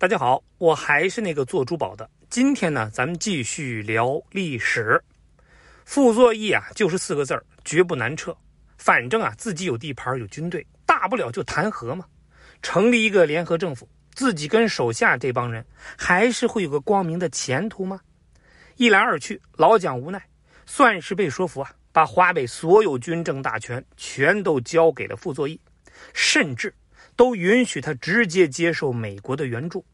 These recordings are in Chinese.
大家好，我还是那个做珠宝的。今天呢，咱们继续聊历史。傅作义啊，就是四个字儿，绝不难撤。反正啊，自己有地盘，有军队，大不了就谈和嘛，成立一个联合政府，自己跟手下这帮人还是会有个光明的前途吗？一来二去，老蒋无奈，算是被说服啊，把华北所有军政大权全都交给了傅作义，甚至。都允许他直接接受美国的援助，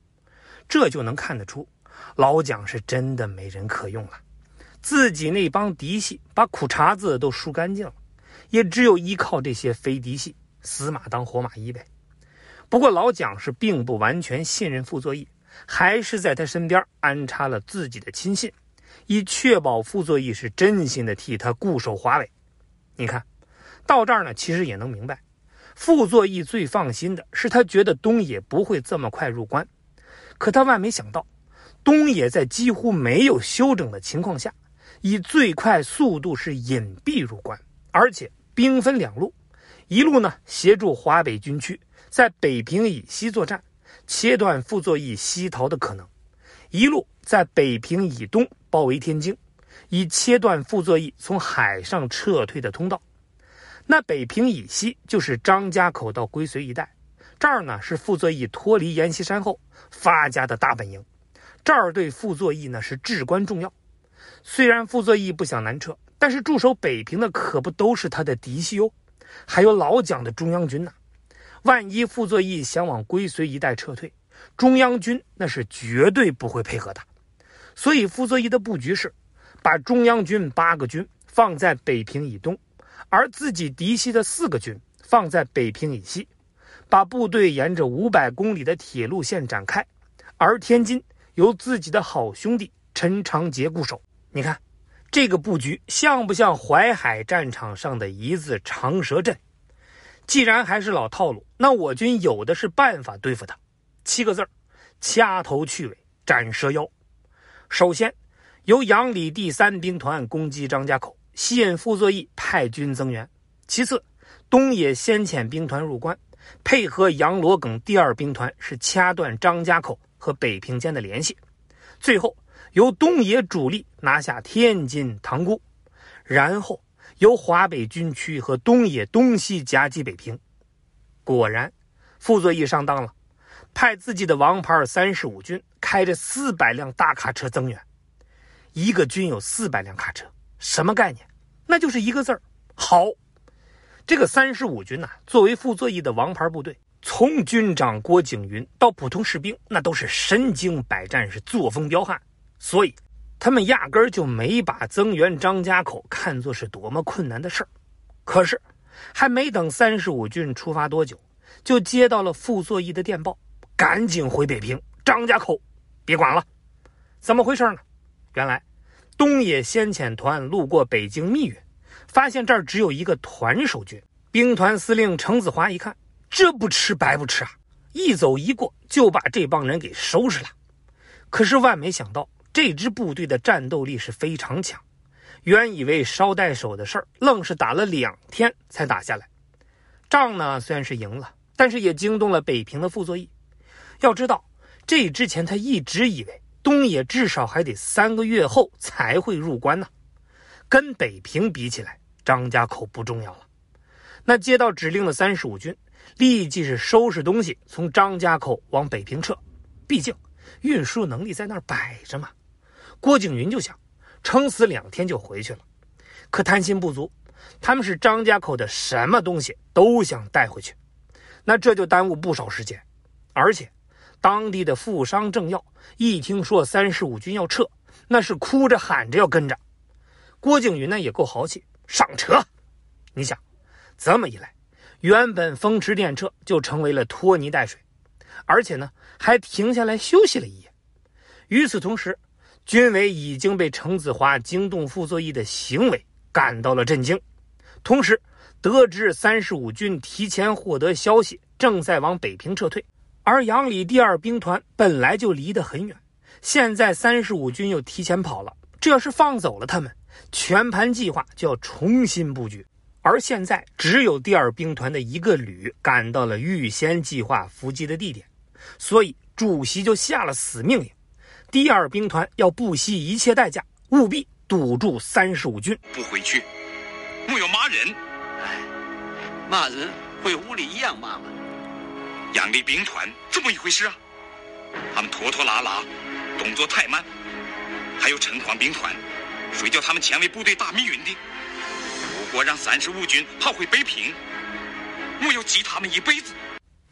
这就能看得出，老蒋是真的没人可用了。自己那帮嫡系把苦茬子都输干净了，也只有依靠这些非嫡系死马当活马医呗。不过老蒋是并不完全信任傅作义，还是在他身边安插了自己的亲信，以确保傅作义是真心的替他固守华北。你看到这儿呢，其实也能明白。傅作义最放心的是，他觉得东野不会这么快入关。可他万没想到，东野在几乎没有休整的情况下，以最快速度是隐蔽入关，而且兵分两路：一路呢协助华北军区在北平以西作战，切断傅作义西逃的可能；一路在北平以东包围天津，以切断傅作义从海上撤退的通道。那北平以西就是张家口到归绥一带，这儿呢是傅作义脱离阎锡山后发家的大本营，这儿对傅作义呢是至关重要。虽然傅作义不想南撤，但是驻守北平的可不都是他的嫡系哟，还有老蒋的中央军呢。万一傅作义想往归绥一带撤退，中央军那是绝对不会配合的。所以傅作义的布局是，把中央军八个军放在北平以东。而自己嫡系的四个军放在北平以西，把部队沿着五百公里的铁路线展开，而天津由自己的好兄弟陈长捷固守。你看，这个布局像不像淮海战场上的一字长蛇阵？既然还是老套路，那我军有的是办法对付他。七个字儿：掐头去尾，斩蛇腰。首先，由杨礼第三兵团攻击张家口。吸引傅作义派军增援。其次，东野先遣兵团入关，配合杨罗耿第二兵团，是掐断张家口和北平间的联系。最后，由东野主力拿下天津、塘沽，然后由华北军区和东野东西夹击北平。果然，傅作义上当了，派自己的王牌三十五军开着四百辆大卡车增援。一个军有四百辆卡车。什么概念？那就是一个字儿好。这个三十五军呐，作为傅作义的王牌部队，从军长郭景云到普通士兵，那都是身经百战，是作风彪悍。所以，他们压根儿就没把增援张家口看作是多么困难的事儿。可是，还没等三十五军出发多久，就接到了傅作义的电报：赶紧回北平，张家口别管了。怎么回事呢？原来。东野先遣团路过北京密云，发现这儿只有一个团守军。兵团司令程子华一看，这不吃白不吃啊！一走一过就把这帮人给收拾了。可是万没想到，这支部队的战斗力是非常强。原以为捎带手的事儿，愣是打了两天才打下来。仗呢虽然是赢了，但是也惊动了北平的傅作义。要知道，这之前他一直以为。东野至少还得三个月后才会入关呢，跟北平比起来，张家口不重要了。那接到指令的三十五军立即是收拾东西，从张家口往北平撤。毕竟运输能力在那儿摆着嘛。郭景云就想，撑死两天就回去了。可贪心不足，他们是张家口的什么东西都想带回去，那这就耽误不少时间，而且。当地的富商政要一听说三十五军要撤，那是哭着喊着要跟着。郭景云呢也够豪气，上车。你想，这么一来，原本风驰电掣就成为了拖泥带水，而且呢还停下来休息了一夜。与此同时，军委已经被程子华惊动傅作义的行为感到了震惊，同时得知三十五军提前获得消息，正在往北平撤退。而杨里第二兵团本来就离得很远，现在三十五军又提前跑了，这要是放走了他们，全盘计划就要重新布局。而现在只有第二兵团的一个旅赶到了预先计划伏击的地点，所以主席就下了死命令：第二兵团要不惜一切代价，务必堵住三十五军不回去。木有骂人，哎，骂人会屋里一样骂吗？杨立兵团这么一回事啊？他们拖拖拉拉，动作太慢。还有陈广兵团，谁叫他们前卫部队打密云的？如果让三十五军跑回北平，我要记他们一辈子。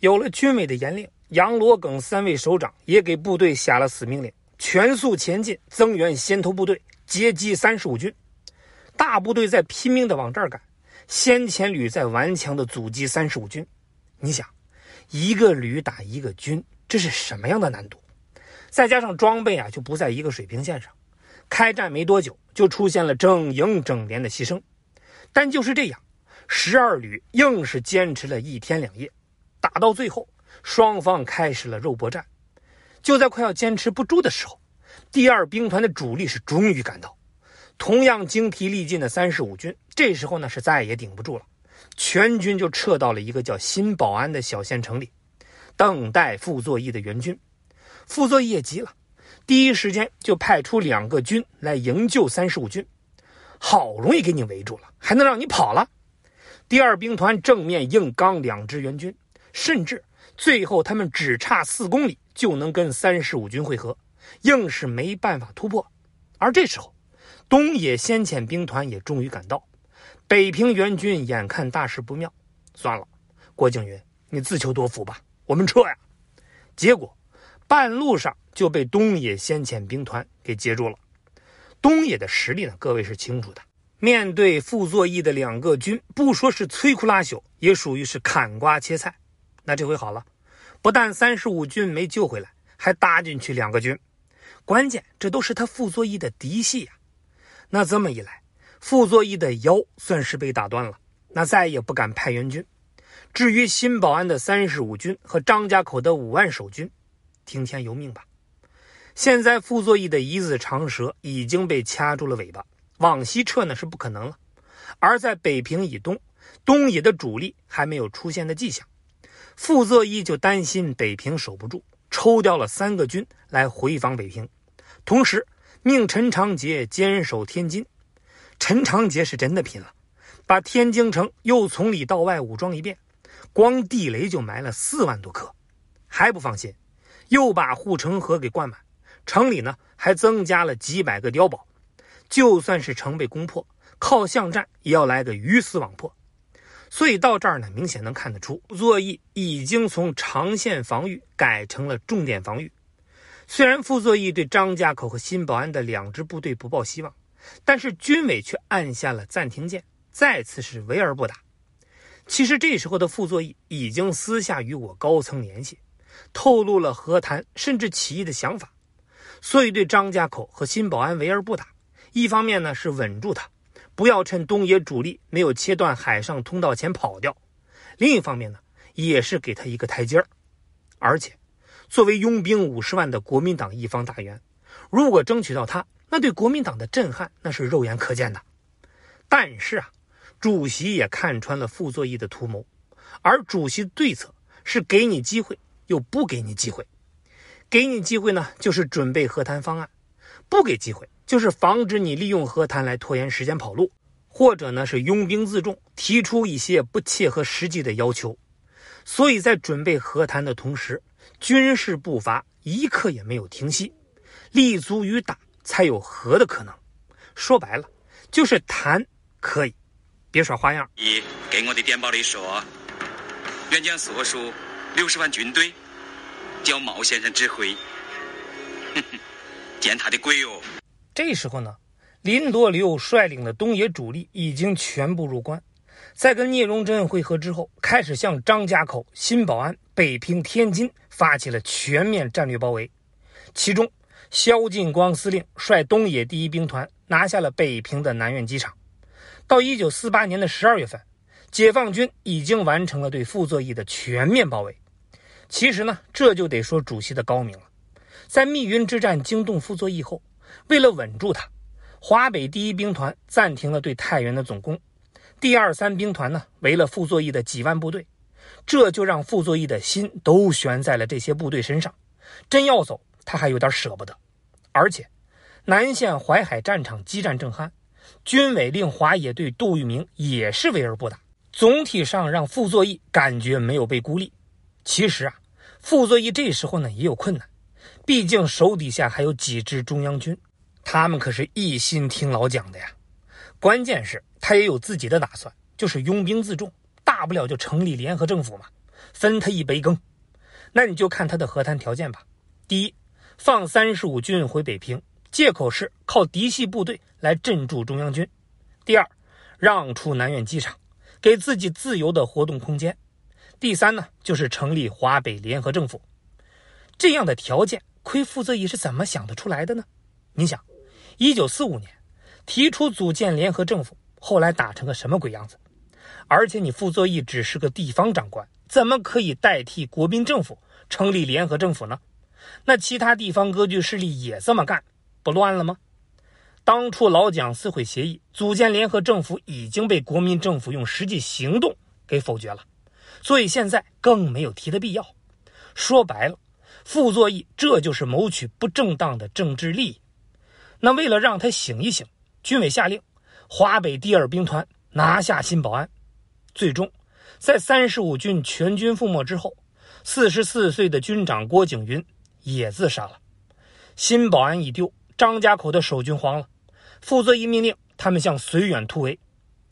有了军委的严令，杨罗耿三位首长也给部队下了死命令：全速前进，增援先头部队，截击三十五军。大部队在拼命的往这儿赶，先遣旅在顽强的阻击三十五军。你想，一个旅打一个军，这是什么样的难度？再加上装备啊，就不在一个水平线上。开战没多久，就出现了整营整连的牺牲。但就是这样，十二旅硬是坚持了一天两夜，打到最后，双方开始了肉搏战。就在快要坚持不住的时候，第二兵团的主力是终于赶到。同样精疲力尽的三十五军，这时候呢是再也顶不住了，全军就撤到了一个叫新保安的小县城里，等待傅作义的援军。傅作义也急了，第一时间就派出两个军来营救三十五军。好容易给你围住了，还能让你跑了？第二兵团正面硬刚两支援军，甚至最后他们只差四公里就能跟三十五军会合，硬是没办法突破。而这时候，东野先遣兵团也终于赶到，北平援军眼看大事不妙，算了，郭靖云，你自求多福吧，我们撤呀。结果，半路上就被东野先遣兵团给截住了。东野的实力呢，各位是清楚的。面对傅作义的两个军，不说是摧枯拉朽，也属于是砍瓜切菜。那这回好了，不但三十五军没救回来，还搭进去两个军，关键这都是他傅作义的嫡系呀。那这么一来，傅作义的腰算是被打断了，那再也不敢派援军。至于新保安的三十五军和张家口的五万守军，听天由命吧。现在傅作义的一字长蛇已经被掐住了尾巴，往西撤呢是不可能了。而在北平以东，东野的主力还没有出现的迹象，傅作义就担心北平守不住，抽调了三个军来回防北平，同时。命陈长捷坚守天津，陈长捷是真的拼了，把天津城又从里到外武装一遍，光地雷就埋了四万多颗，还不放心，又把护城河给灌满，城里呢还增加了几百个碉堡，就算是城被攻破，靠巷战也要来个鱼死网破。所以到这儿呢，明显能看得出，作义已经从长线防御改成了重点防御。虽然傅作义对张家口和新保安的两支部队不抱希望，但是军委却按下了暂停键，再次是围而不打。其实这时候的傅作义已经私下与我高层联系，透露了和谈甚至起义的想法，所以对张家口和新保安围而不打。一方面呢是稳住他，不要趁东野主力没有切断海上通道前跑掉；另一方面呢也是给他一个台阶儿，而且。作为拥兵五十万的国民党一方大员，如果争取到他，那对国民党的震撼那是肉眼可见的。但是啊，主席也看穿了傅作义的图谋，而主席的对策是给你机会又不给你机会。给你机会呢，就是准备和谈方案；不给机会，就是防止你利用和谈来拖延时间跑路，或者呢是拥兵自重，提出一些不切合实际的要求。所以在准备和谈的同时，军事步伐一刻也没有停息，立足于打才有和的可能。说白了，就是谈可以，别耍花样。你给我的电报里说，援将所属六十万军队，交毛先生指挥。哼哼，见他的鬼哟！这时候呢，林多留率领的东野主力已经全部入关。在跟聂荣臻会合之后，开始向张家口、新保安、北平、天津发起了全面战略包围。其中，萧劲光司令率东野第一兵团拿下了北平的南苑机场。到一九四八年的十二月份，解放军已经完成了对傅作义的全面包围。其实呢，这就得说主席的高明了。在密云之战惊动傅作义后，为了稳住他，华北第一兵团暂停了对太原的总攻。第二三兵团呢，围了傅作义的几万部队，这就让傅作义的心都悬在了这些部队身上，真要走，他还有点舍不得。而且，南线淮海战场激战正酣，军委令华野队杜聿明也是围而不打。总体上让傅作义感觉没有被孤立。其实啊，傅作义这时候呢也有困难，毕竟手底下还有几支中央军，他们可是一心听老蒋的呀。关键是，他也有自己的打算，就是拥兵自重，大不了就成立联合政府嘛，分他一杯羹。那你就看他的和谈条件吧。第一，放三十五军回北平，借口是靠嫡系部队来镇住中央军；第二，让出南苑机场。给自己自由的活动空间。第三呢，就是成立华北联合政府。这样的条件，亏傅作义是怎么想得出来的呢？你想，一九四五年提出组建联合政府，后来打成个什么鬼样子？而且你傅作义只是个地方长官，怎么可以代替国民政府成立联合政府呢？那其他地方割据势力也这么干，不乱了吗？当初老蒋撕毁协议，组建联合政府已经被国民政府用实际行动给否决了，所以现在更没有提的必要。说白了，傅作义这就是谋取不正当的政治利益。那为了让他醒一醒，军委下令华北第二兵团拿下新保安。最终，在三十五军全军覆没之后，四十四岁的军长郭景云也自杀了。新保安一丢，张家口的守军慌了。傅作义命令他们向绥远突围，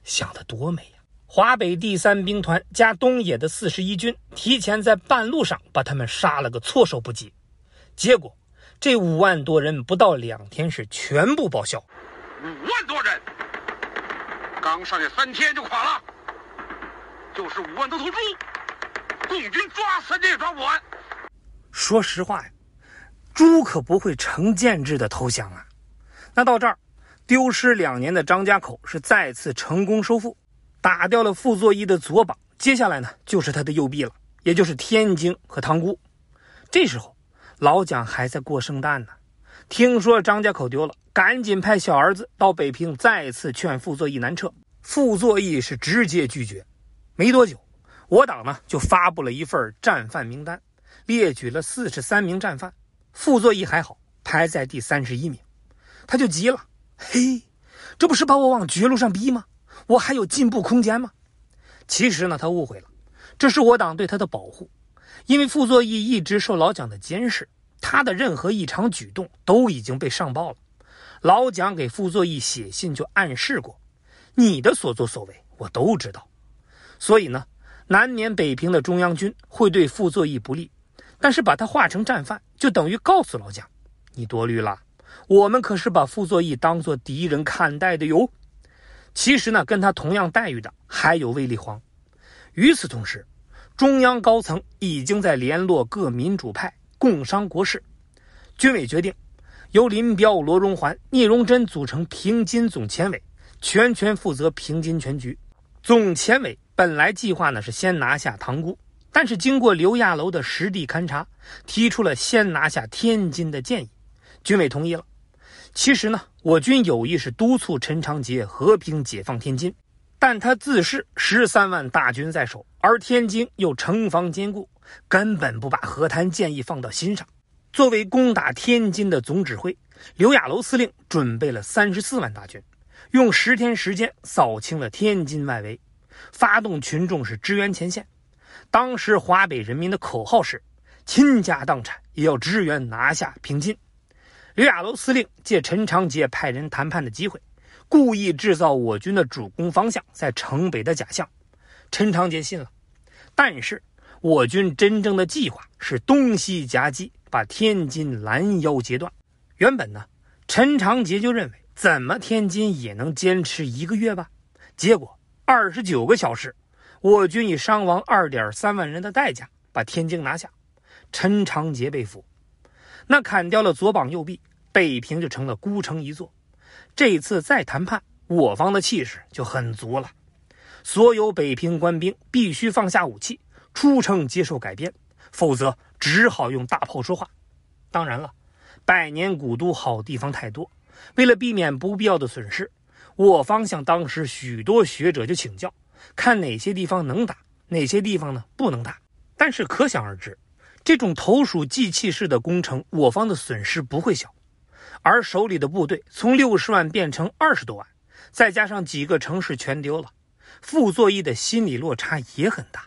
想得多美呀！华北第三兵团加东野的四十一军提前在半路上把他们杀了个措手不及，结果这五万多人不到两天是全部报销。五万多人，刚上去三天就垮了，就是五万多头猪，共军抓三天也抓不完。说实话呀，猪可不会成建制的投降啊！那到这儿。丢失两年的张家口是再次成功收复，打掉了傅作义的左膀。接下来呢，就是他的右臂了，也就是天津和塘沽。这时候，老蒋还在过圣诞呢。听说张家口丢了，赶紧派小儿子到北平再次劝傅作义南撤。傅作义是直接拒绝。没多久，我党呢就发布了一份战犯名单，列举了四十三名战犯。傅作义还好，排在第三十一名，他就急了。嘿，这不是把我往绝路上逼吗？我还有进步空间吗？其实呢，他误会了，这是我党对他的保护。因为傅作义一直受老蒋的监视，他的任何异常举动都已经被上报了。老蒋给傅作义写信就暗示过，你的所作所为我都知道。所以呢，南免北平的中央军会对傅作义不利。但是把他化成战犯，就等于告诉老蒋，你多虑了。我们可是把傅作义当做敌人看待的哟。其实呢，跟他同样待遇的还有卫立煌。与此同时，中央高层已经在联络各民主派，共商国事。军委决定，由林彪、罗荣桓、聂荣臻组成平津总前委，全权负责平津全局。总前委本来计划呢是先拿下塘沽，但是经过刘亚楼的实地勘察，提出了先拿下天津的建议。军委同意了。其实呢，我军有意是督促陈长捷和平解放天津，但他自恃十三万大军在手，而天津又城防坚固，根本不把和谈建议放到心上。作为攻打天津的总指挥，刘亚楼司令准备了三十四万大军，用十天时间扫清了天津外围，发动群众是支援前线。当时华北人民的口号是：倾家荡产也要支援拿下平津。刘亚楼司令借陈长捷派人谈判的机会，故意制造我军的主攻方向在城北的假象。陈长捷信了，但是我军真正的计划是东西夹击，把天津拦腰截断。原本呢，陈长捷就认为怎么天津也能坚持一个月吧。结果二十九个小时，我军以伤亡二点三万人的代价把天津拿下，陈长捷被俘。那砍掉了左膀右臂，北平就成了孤城一座。这次再谈判，我方的气势就很足了。所有北平官兵必须放下武器，出城接受改编，否则只好用大炮说话。当然了，百年古都好地方太多，为了避免不必要的损失，我方向当时许多学者就请教，看哪些地方能打，哪些地方呢不能打。但是可想而知。这种投鼠忌器式的攻城，我方的损失不会小。而手里的部队从六十万变成二十多万，再加上几个城市全丢了，傅作义的心理落差也很大。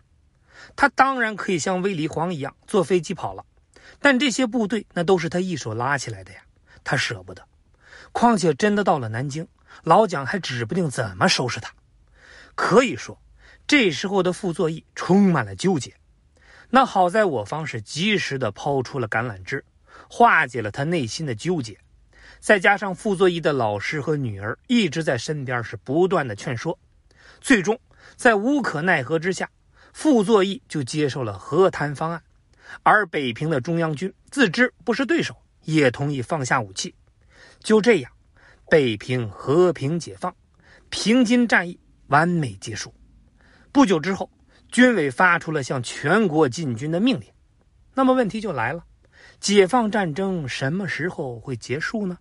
他当然可以像卫立煌一样坐飞机跑了，但这些部队那都是他一手拉起来的呀，他舍不得。况且真的到了南京，老蒋还指不定怎么收拾他。可以说，这时候的傅作义充满了纠结。那好在我方是及时的抛出了橄榄枝，化解了他内心的纠结。再加上傅作义的老师和女儿一直在身边，是不断的劝说，最终在无可奈何之下，傅作义就接受了和谈方案。而北平的中央军自知不是对手，也同意放下武器。就这样，北平和平解放，平津战役完美结束。不久之后。军委发出了向全国进军的命令，那么问题就来了：解放战争什么时候会结束呢？